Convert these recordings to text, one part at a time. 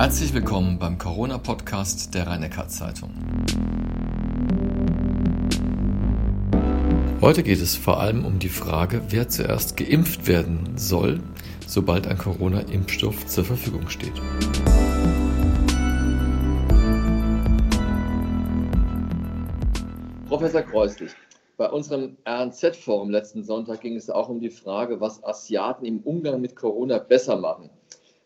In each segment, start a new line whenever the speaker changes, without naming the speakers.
Herzlich willkommen beim Corona-Podcast der rhein zeitung Heute geht es vor allem um die Frage, wer zuerst geimpft werden soll, sobald ein Corona-Impfstoff zur Verfügung steht.
Professor Kreuslich, bei unserem RNZ-Forum letzten Sonntag ging es auch um die Frage, was Asiaten im Umgang mit Corona besser machen.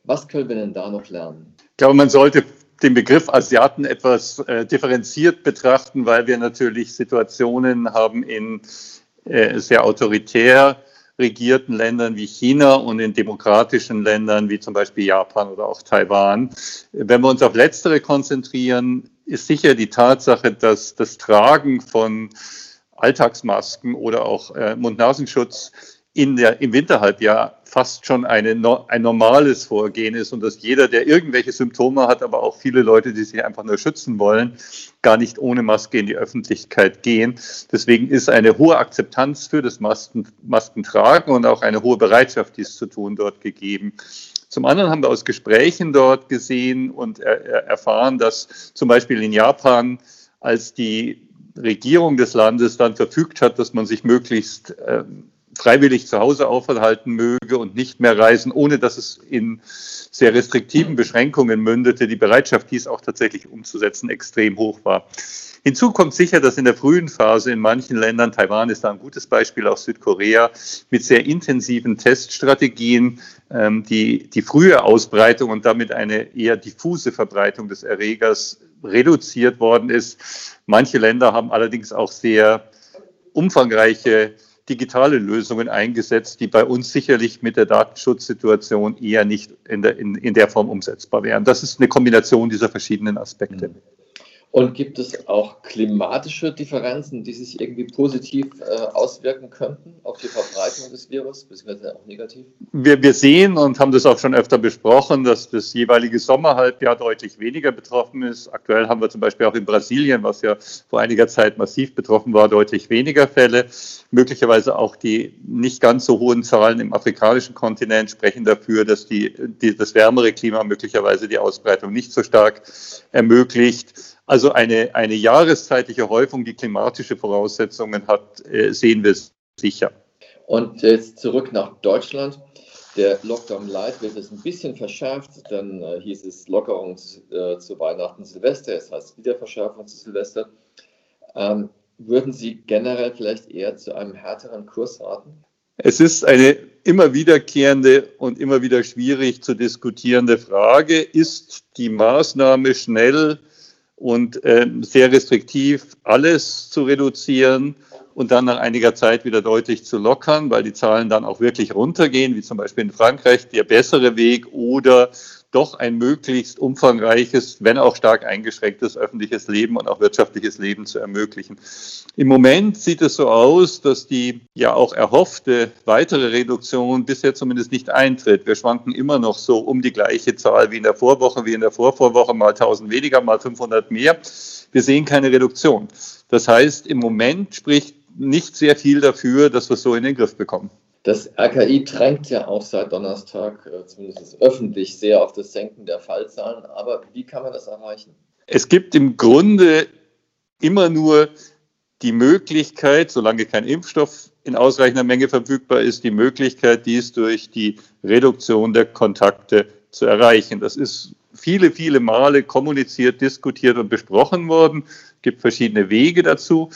Was können wir denn da noch lernen?
Ich glaube, man sollte den Begriff Asiaten etwas äh, differenziert betrachten, weil wir natürlich Situationen haben in äh, sehr autoritär regierten Ländern wie China und in demokratischen Ländern wie zum Beispiel Japan oder auch Taiwan. Wenn wir uns auf letztere konzentrieren, ist sicher die Tatsache, dass das Tragen von Alltagsmasken oder auch äh, Mund-Nasenschutz in der, im Winterhalbjahr fast schon eine, ein normales Vorgehen ist und dass jeder, der irgendwelche Symptome hat, aber auch viele Leute, die sich einfach nur schützen wollen, gar nicht ohne Maske in die Öffentlichkeit gehen. Deswegen ist eine hohe Akzeptanz für das Masken, Maskentragen und auch eine hohe Bereitschaft, dies zu tun, dort gegeben. Zum anderen haben wir aus Gesprächen dort gesehen und er, erfahren, dass zum Beispiel in Japan, als die Regierung des Landes dann verfügt hat, dass man sich möglichst äh, freiwillig zu Hause aufhalten möge und nicht mehr reisen, ohne dass es in sehr restriktiven Beschränkungen mündete, die Bereitschaft, dies auch tatsächlich umzusetzen, extrem hoch war. Hinzu kommt sicher, dass in der frühen Phase in manchen Ländern, Taiwan ist da ein gutes Beispiel, auch Südkorea, mit sehr intensiven Teststrategien ähm, die, die frühe Ausbreitung und damit eine eher diffuse Verbreitung des Erregers reduziert worden ist. Manche Länder haben allerdings auch sehr umfangreiche digitale Lösungen eingesetzt, die bei uns sicherlich mit der Datenschutzsituation eher nicht in der, in, in der Form umsetzbar wären. Das ist eine Kombination dieser verschiedenen Aspekte. Mhm.
Und gibt es auch klimatische Differenzen, die sich irgendwie positiv äh, auswirken könnten auf die Verbreitung des Virus, beziehungsweise auch negativ?
Wir, wir sehen und haben das auch schon öfter besprochen, dass das jeweilige Sommerhalbjahr deutlich weniger betroffen ist. Aktuell haben wir zum Beispiel auch in Brasilien, was ja vor einiger Zeit massiv betroffen war, deutlich weniger Fälle. Möglicherweise auch die nicht ganz so hohen Zahlen im afrikanischen Kontinent sprechen dafür, dass die, die das wärmere Klima möglicherweise die Ausbreitung nicht so stark ermöglicht. Also eine, eine jahreszeitliche Häufung, die klimatische Voraussetzungen hat, äh, sehen wir sicher.
Und jetzt zurück nach Deutschland. Der Lockdown Light wird jetzt ein bisschen verschärft. Dann äh, hieß es Lockerung äh, zu Weihnachten, Silvester. Es heißt wieder Verschärfung zu Silvester. Ähm, würden Sie generell vielleicht eher zu einem härteren Kurs raten?
Es ist eine immer wiederkehrende und immer wieder schwierig zu diskutierende Frage. Ist die Maßnahme schnell und äh, sehr restriktiv alles zu reduzieren und dann nach einiger Zeit wieder deutlich zu lockern, weil die Zahlen dann auch wirklich runtergehen, wie zum Beispiel in Frankreich, der bessere Weg oder doch ein möglichst umfangreiches, wenn auch stark eingeschränktes öffentliches Leben und auch wirtschaftliches Leben zu ermöglichen. Im Moment sieht es so aus, dass die ja auch erhoffte weitere Reduktion bisher zumindest nicht eintritt. Wir schwanken immer noch so um die gleiche Zahl wie in der Vorwoche, wie in der Vorvorwoche, mal 1000 weniger, mal 500 mehr. Wir sehen keine Reduktion. Das heißt, im Moment spricht nicht sehr viel dafür, dass wir es so in den Griff bekommen.
Das RKI drängt ja auch seit Donnerstag, äh, zumindest öffentlich, sehr auf das Senken der Fallzahlen. Aber wie kann man das erreichen?
Es gibt im Grunde immer nur die Möglichkeit, solange kein Impfstoff in ausreichender Menge verfügbar ist, die Möglichkeit, dies durch die Reduktion der Kontakte zu erreichen. Das ist viele, viele Male kommuniziert, diskutiert und besprochen worden. Es gibt verschiedene Wege dazu.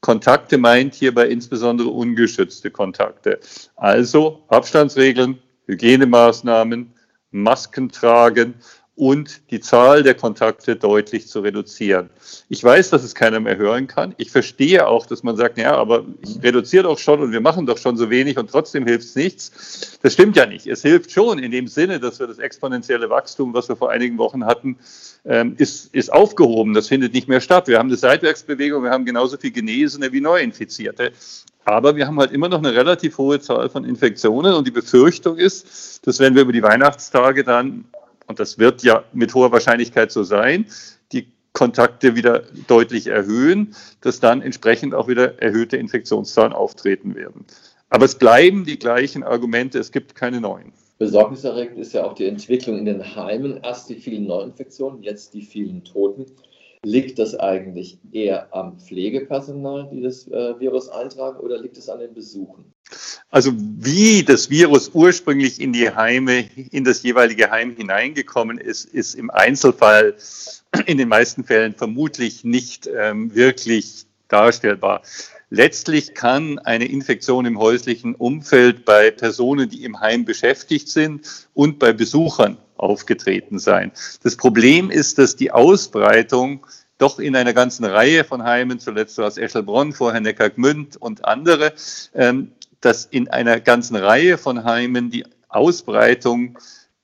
Kontakte meint hierbei insbesondere ungeschützte Kontakte. Also Abstandsregeln, Hygienemaßnahmen, Masken tragen und die Zahl der Kontakte deutlich zu reduzieren. Ich weiß, dass es keiner mehr hören kann. Ich verstehe auch, dass man sagt, ja, aber ich reduziere doch schon und wir machen doch schon so wenig und trotzdem hilft es nichts. Das stimmt ja nicht. Es hilft schon in dem Sinne, dass wir das exponentielle Wachstum, was wir vor einigen Wochen hatten, ähm, ist, ist aufgehoben. Das findet nicht mehr statt. Wir haben eine Seitwärtsbewegung, wir haben genauso viel Genesene wie Neuinfizierte. Aber wir haben halt immer noch eine relativ hohe Zahl von Infektionen und die Befürchtung ist, dass wenn wir über die Weihnachtstage dann und das wird ja mit hoher Wahrscheinlichkeit so sein, die Kontakte wieder deutlich erhöhen, dass dann entsprechend auch wieder erhöhte Infektionszahlen auftreten werden. Aber es bleiben die gleichen Argumente, es gibt keine neuen.
Besorgniserregend ist ja auch die Entwicklung in den Heimen. Erst die vielen Neuinfektionen, jetzt die vielen Toten. Liegt das eigentlich eher am Pflegepersonal, die das äh, Virus eintragen, oder liegt es an den Besuchen?
Also wie das Virus ursprünglich in die Heime, in das jeweilige Heim hineingekommen ist, ist im Einzelfall in den meisten Fällen vermutlich nicht ähm, wirklich darstellbar. Letztlich kann eine Infektion im häuslichen Umfeld bei Personen, die im Heim beschäftigt sind und bei Besuchern aufgetreten sein. Das Problem ist, dass die Ausbreitung doch in einer ganzen Reihe von Heimen, zuletzt war es Eschelbronn, vorher Neckargmünd und andere, ähm, dass in einer ganzen Reihe von Heimen die Ausbreitung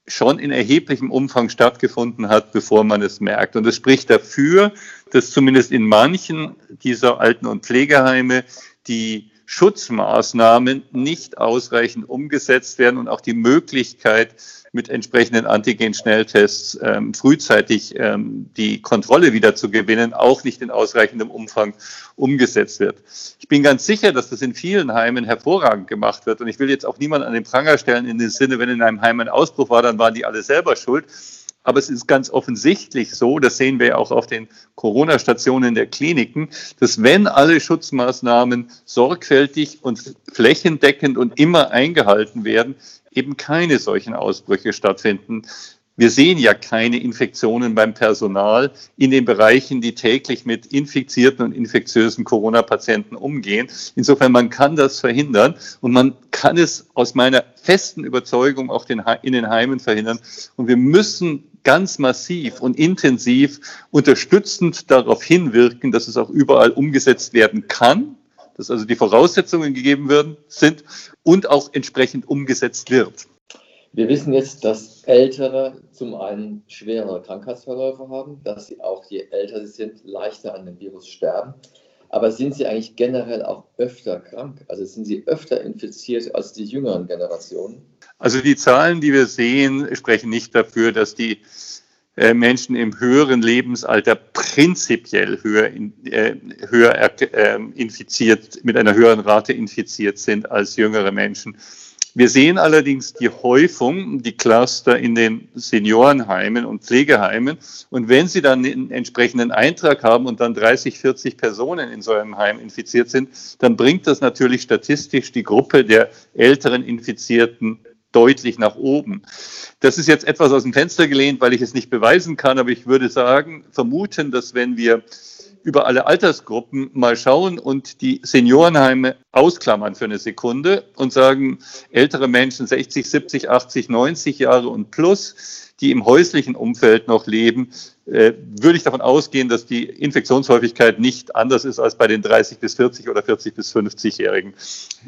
schon in erheblichem Umfang stattgefunden hat, bevor man es merkt. Und es spricht dafür, dass zumindest in manchen dieser Alten- und Pflegeheime die Schutzmaßnahmen nicht ausreichend umgesetzt werden und auch die Möglichkeit, mit entsprechenden Antigen-Schnelltests ähm, frühzeitig ähm, die Kontrolle wieder zu gewinnen, auch nicht in ausreichendem Umfang umgesetzt wird. Ich bin ganz sicher, dass das in vielen Heimen hervorragend gemacht wird. Und ich will jetzt auch niemanden an den Pranger stellen in dem Sinne, wenn in einem Heim ein Ausbruch war, dann waren die alle selber schuld. Aber es ist ganz offensichtlich so, das sehen wir auch auf den Corona-Stationen der Kliniken, dass wenn alle Schutzmaßnahmen sorgfältig und flächendeckend und immer eingehalten werden, eben keine solchen Ausbrüche stattfinden. Wir sehen ja keine Infektionen beim Personal in den Bereichen, die täglich mit infizierten und infektiösen Corona-Patienten umgehen. Insofern, man kann das verhindern und man kann es aus meiner festen Überzeugung auch in den Heimen verhindern. Und wir müssen ganz massiv und intensiv unterstützend darauf hinwirken, dass es auch überall umgesetzt werden kann dass also die Voraussetzungen gegeben werden, sind und auch entsprechend umgesetzt wird.
Wir wissen jetzt, dass Ältere zum einen schwerere Krankheitsverläufe haben, dass sie auch, je älter sie sind, leichter an dem Virus sterben. Aber sind sie eigentlich generell auch öfter krank? Also sind sie öfter infiziert als die jüngeren Generationen?
Also die Zahlen, die wir sehen, sprechen nicht dafür, dass die äh, Menschen im höheren Lebensalter prinzipiell höher, äh, höher äh, infiziert, mit einer höheren Rate infiziert sind als jüngere Menschen. Wir sehen allerdings die Häufung, die Cluster in den Seniorenheimen und Pflegeheimen. Und wenn Sie dann einen entsprechenden Eintrag haben und dann 30, 40 Personen in so einem Heim infiziert sind, dann bringt das natürlich statistisch die Gruppe der älteren Infizierten deutlich nach oben. Das ist jetzt etwas aus dem Fenster gelehnt, weil ich es nicht beweisen kann, aber ich würde sagen, vermuten, dass wenn wir über alle Altersgruppen mal schauen und die Seniorenheime ausklammern für eine Sekunde und sagen, ältere Menschen 60, 70, 80, 90 Jahre und plus, die im häuslichen Umfeld noch leben, äh, würde ich davon ausgehen, dass die Infektionshäufigkeit nicht anders ist als bei den 30 bis 40 oder 40 bis 50-Jährigen.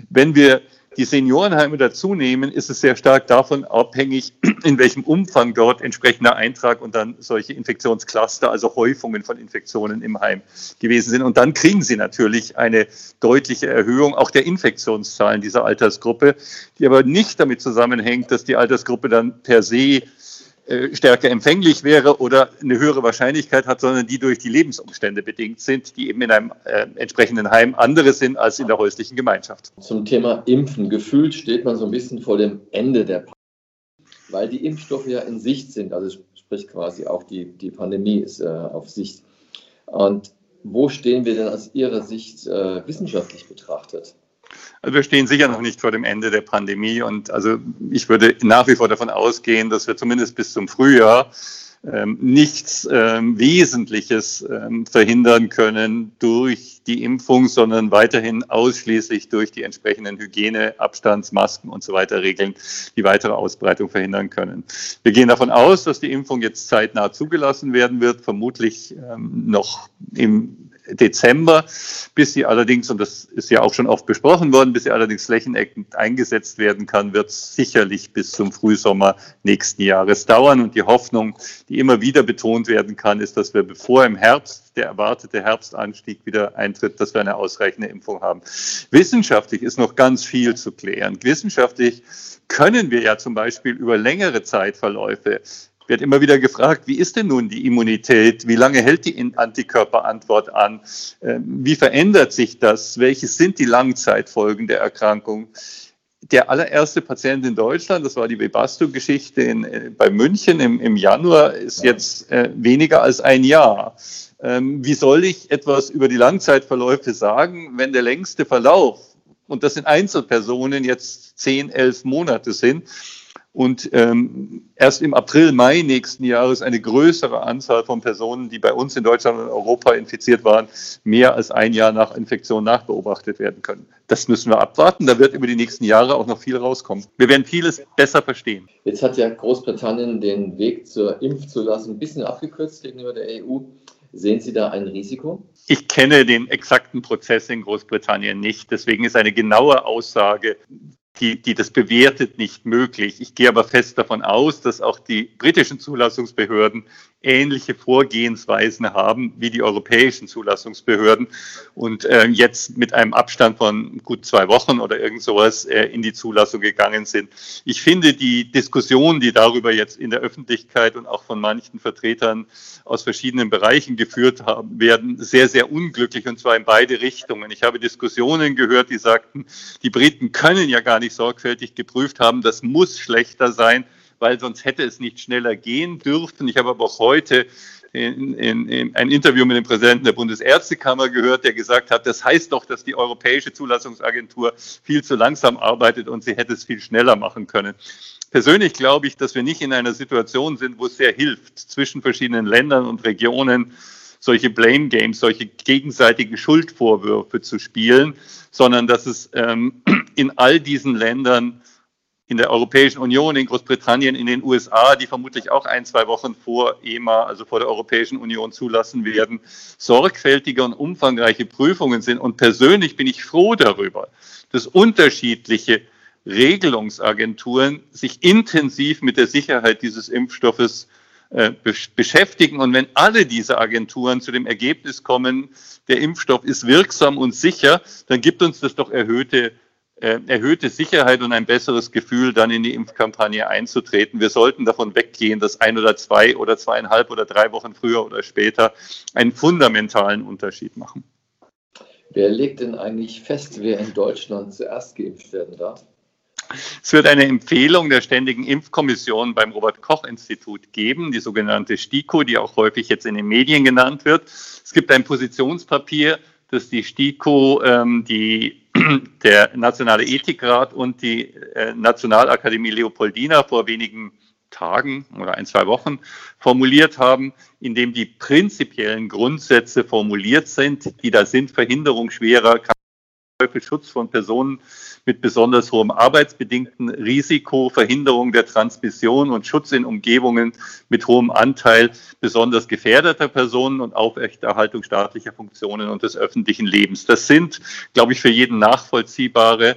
Wenn wir die Seniorenheime dazu nehmen, ist es sehr stark davon abhängig, in welchem Umfang dort entsprechender Eintrag und dann solche Infektionscluster, also Häufungen von Infektionen im Heim gewesen sind. Und dann kriegen sie natürlich eine deutliche Erhöhung auch der Infektionszahlen dieser Altersgruppe, die aber nicht damit zusammenhängt, dass die Altersgruppe dann per se stärker empfänglich wäre oder eine höhere Wahrscheinlichkeit hat, sondern die durch die Lebensumstände bedingt sind, die eben in einem äh, entsprechenden Heim andere sind als in der häuslichen Gemeinschaft.
Zum Thema Impfen. Gefühlt steht man so ein bisschen vor dem Ende der Pandemie, weil die Impfstoffe ja in Sicht sind. Also sprich quasi auch die, die Pandemie ist äh, auf Sicht. Und wo stehen wir denn aus Ihrer Sicht äh, wissenschaftlich betrachtet?
Also wir stehen sicher noch nicht vor dem Ende der Pandemie und also ich würde nach wie vor davon ausgehen, dass wir zumindest bis zum Frühjahr ähm, nichts ähm, Wesentliches ähm, verhindern können durch die Impfung, sondern weiterhin ausschließlich durch die entsprechenden Hygiene, Abstands, Masken und so weiter Regeln die weitere Ausbreitung verhindern können. Wir gehen davon aus, dass die Impfung jetzt zeitnah zugelassen werden wird, vermutlich ähm, noch im Dezember, bis sie allerdings, und das ist ja auch schon oft besprochen worden, bis sie allerdings flächendeckend eingesetzt werden kann, wird sicherlich bis zum Frühsommer nächsten Jahres dauern. Und die Hoffnung, die immer wieder betont werden kann, ist, dass wir bevor im Herbst der erwartete Herbstanstieg wieder eintritt, dass wir eine ausreichende Impfung haben. Wissenschaftlich ist noch ganz viel zu klären. Wissenschaftlich können wir ja zum Beispiel über längere Zeitverläufe wird immer wieder gefragt, wie ist denn nun die Immunität? Wie lange hält die Antikörperantwort an? Ähm, wie verändert sich das? Welche sind die Langzeitfolgen der Erkrankung? der allererste Patient in Deutschland, das war die Webasto-Geschichte äh, bei München im, im Januar, ist jetzt äh, weniger als ein Jahr. Ähm, wie soll ich etwas über die Langzeitverläufe sagen, wenn der längste Verlauf, und das sind Einzelpersonen, jetzt zehn, elf Monate sind, und ähm, erst im April, Mai nächsten Jahres eine größere Anzahl von Personen, die bei uns in Deutschland und Europa infiziert waren, mehr als ein Jahr nach Infektion nachbeobachtet werden können. Das müssen wir abwarten. Da wird über die nächsten Jahre auch noch viel rauskommen. Wir werden vieles besser verstehen.
Jetzt hat ja Großbritannien den Weg zur Impfzulassung ein bisschen abgekürzt gegenüber der EU. Sehen Sie da ein Risiko?
Ich kenne den exakten Prozess in Großbritannien nicht. Deswegen ist eine genaue Aussage die, die das bewertet, nicht möglich. Ich gehe aber fest davon aus, dass auch die britischen Zulassungsbehörden ähnliche Vorgehensweisen haben wie die europäischen Zulassungsbehörden und äh, jetzt mit einem Abstand von gut zwei Wochen oder irgend sowas äh, in die Zulassung gegangen sind. Ich finde die Diskussion, die darüber jetzt in der Öffentlichkeit und auch von manchen Vertretern aus verschiedenen Bereichen geführt haben, werden sehr, sehr unglücklich und zwar in beide Richtungen. Ich habe Diskussionen gehört, die sagten, die Briten können ja gar nicht sorgfältig geprüft haben, das muss schlechter sein weil sonst hätte es nicht schneller gehen dürfen. Ich habe aber auch heute in, in, in ein Interview mit dem Präsidenten der Bundesärztekammer gehört, der gesagt hat, das heißt doch, dass die Europäische Zulassungsagentur viel zu langsam arbeitet und sie hätte es viel schneller machen können. Persönlich glaube ich, dass wir nicht in einer Situation sind, wo es sehr hilft, zwischen verschiedenen Ländern und Regionen solche Blame Games, solche gegenseitigen Schuldvorwürfe zu spielen, sondern dass es ähm, in all diesen Ländern in der Europäischen Union, in Großbritannien, in den USA, die vermutlich auch ein, zwei Wochen vor EMA, also vor der Europäischen Union zulassen werden, sorgfältige und umfangreiche Prüfungen sind. Und persönlich bin ich froh darüber, dass unterschiedliche Regelungsagenturen sich intensiv mit der Sicherheit dieses Impfstoffes äh, beschäftigen. Und wenn alle diese Agenturen zu dem Ergebnis kommen, der Impfstoff ist wirksam und sicher, dann gibt uns das doch erhöhte erhöhte Sicherheit und ein besseres Gefühl, dann in die Impfkampagne einzutreten. Wir sollten davon weggehen, dass ein oder zwei oder zweieinhalb oder drei Wochen früher oder später einen fundamentalen Unterschied machen.
Wer legt denn eigentlich fest, wer in Deutschland zuerst geimpft werden darf?
Es wird eine Empfehlung der Ständigen Impfkommission beim Robert Koch Institut geben, die sogenannte STIKO, die auch häufig jetzt in den Medien genannt wird. Es gibt ein Positionspapier, das die STIKO, ähm, die der Nationale Ethikrat und die äh, Nationalakademie Leopoldina vor wenigen Tagen oder ein, zwei Wochen formuliert haben, in dem die prinzipiellen Grundsätze formuliert sind, die da sind, Verhinderung schwerer Schutz von Personen mit besonders hohem arbeitsbedingten Risiko, Verhinderung der Transmission und Schutz in Umgebungen mit hohem Anteil besonders gefährdeter Personen und Aufrechterhaltung staatlicher Funktionen und des öffentlichen Lebens. Das sind, glaube ich, für jeden nachvollziehbare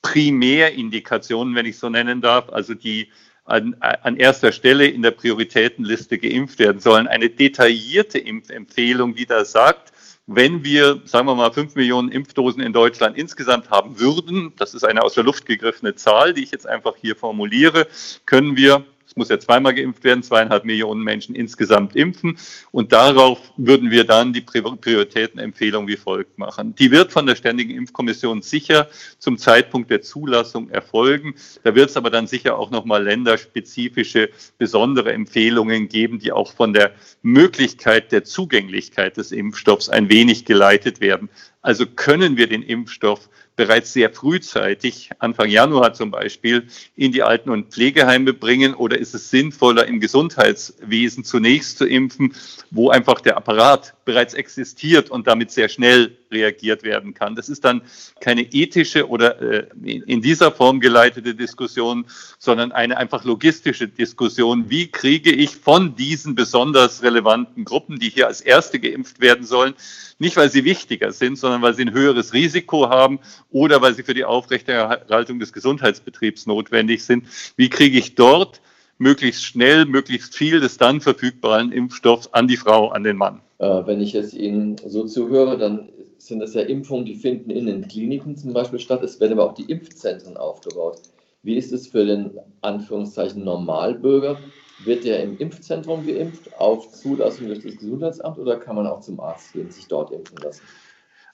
Primärindikationen, wenn ich so nennen darf, also die an, an erster Stelle in der Prioritätenliste geimpft werden sollen. Eine detaillierte Impfempfehlung, die da sagt, wenn wir, sagen wir mal, fünf Millionen Impfdosen in Deutschland insgesamt haben würden, das ist eine aus der Luft gegriffene Zahl, die ich jetzt einfach hier formuliere, können wir muss ja zweimal geimpft werden, zweieinhalb Millionen Menschen insgesamt impfen. Und darauf würden wir dann die Prioritätenempfehlung wie folgt machen. Die wird von der Ständigen Impfkommission sicher zum Zeitpunkt der Zulassung erfolgen. Da wird es aber dann sicher auch nochmal länderspezifische besondere Empfehlungen geben, die auch von der Möglichkeit der Zugänglichkeit des Impfstoffs ein wenig geleitet werden. Also können wir den Impfstoff bereits sehr frühzeitig, Anfang Januar zum Beispiel, in die Alten- und Pflegeheime bringen? Oder ist es sinnvoller, im Gesundheitswesen zunächst zu impfen, wo einfach der Apparat bereits existiert und damit sehr schnell reagiert werden kann. Das ist dann keine ethische oder äh, in dieser Form geleitete Diskussion, sondern eine einfach logistische Diskussion. Wie kriege ich von diesen besonders relevanten Gruppen, die hier als erste geimpft werden sollen, nicht weil sie wichtiger sind, sondern weil sie ein höheres Risiko haben oder weil sie für die Aufrechterhaltung des Gesundheitsbetriebs notwendig sind, wie kriege ich dort möglichst schnell, möglichst viel des dann verfügbaren Impfstoffs an die Frau, an den Mann.
Äh, wenn ich jetzt Ihnen so zuhöre, dann sind das ja Impfungen, die finden in den Kliniken zum Beispiel statt. Es werden aber auch die Impfzentren aufgebaut. Wie ist es für den Anführungszeichen Normalbürger? Wird der im Impfzentrum geimpft, auf Zulassung durch das Gesundheitsamt oder kann man auch zum Arzt gehen, sich dort impfen lassen?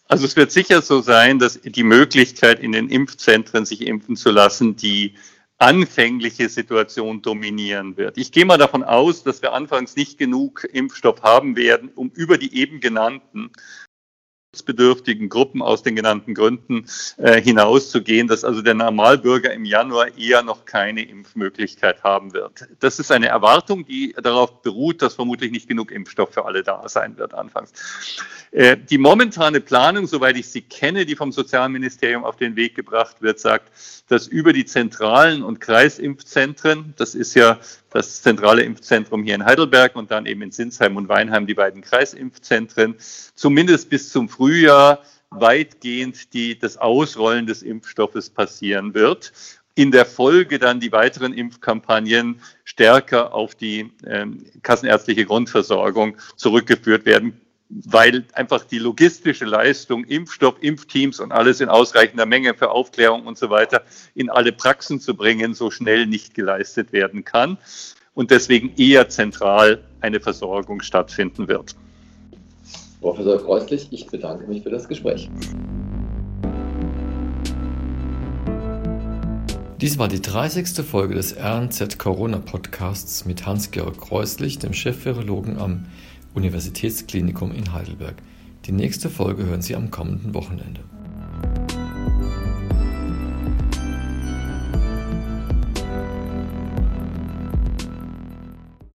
Also es wird sicher so sein, dass die Möglichkeit in den Impfzentren sich impfen zu lassen, die anfängliche Situation dominieren wird. Ich gehe mal davon aus, dass wir anfangs nicht genug Impfstoff haben werden, um über die eben genannten schutzbedürftigen Gruppen aus den genannten Gründen äh, hinauszugehen, dass also der Normalbürger im Januar eher noch keine Impfmöglichkeit haben wird. Das ist eine Erwartung, die darauf beruht, dass vermutlich nicht genug Impfstoff für alle da sein wird anfangs. Äh, die momentane Planung, soweit ich sie kenne, die vom Sozialministerium auf den Weg gebracht wird, sagt, dass über die zentralen und Kreisimpfzentren, das ist ja das zentrale Impfzentrum hier in Heidelberg und dann eben in Sinsheim und Weinheim die beiden Kreisimpfzentren, zumindest bis zum Frühjahr weitgehend die, das Ausrollen des Impfstoffes passieren wird. In der Folge dann die weiteren Impfkampagnen stärker auf die ähm, kassenärztliche Grundversorgung zurückgeführt werden weil einfach die logistische Leistung, Impfstoff, Impfteams und alles in ausreichender Menge für Aufklärung und so weiter in alle Praxen zu bringen, so schnell nicht geleistet werden kann und deswegen eher zentral eine Versorgung stattfinden wird.
Professor Kreuzlich, ich bedanke mich für das Gespräch.
Dies war die 30. Folge des RNZ Corona Podcasts mit Hans-Georg Kreuslich, dem Chef-Virologen am Universitätsklinikum in Heidelberg. Die nächste Folge hören Sie am kommenden Wochenende.